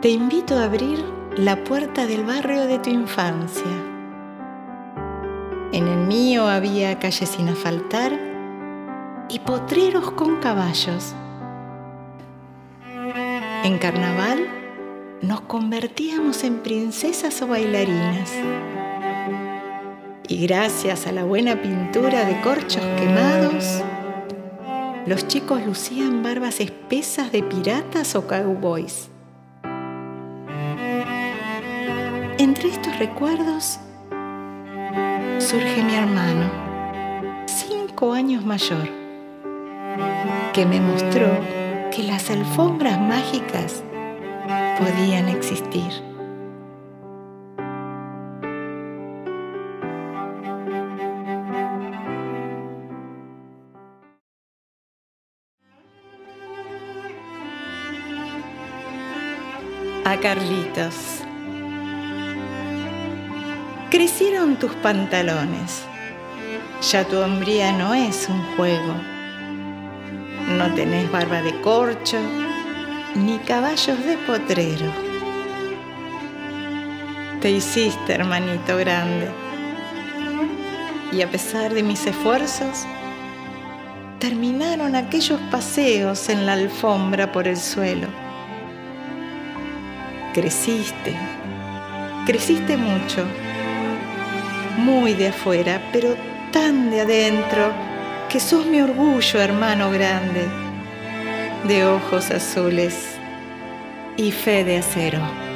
te invito a abrir la puerta del barrio de tu infancia. En el mío había calles sin asfaltar y potreros con caballos. En carnaval nos convertíamos en princesas o bailarinas. Y gracias a la buena pintura de corchos quemados, los chicos lucían barbas espesas de piratas o cowboys. Entre estos recuerdos surge mi hermano, cinco años mayor, que me mostró que las alfombras mágicas podían existir. A Carlitos. Crecieron tus pantalones. Ya tu hombría no es un juego. No tenés barba de corcho ni caballos de potrero. Te hiciste, hermanito grande. Y a pesar de mis esfuerzos, terminaron aquellos paseos en la alfombra por el suelo. Creciste, creciste mucho muy de afuera, pero tan de adentro, que sos mi orgullo, hermano grande, de ojos azules y fe de acero.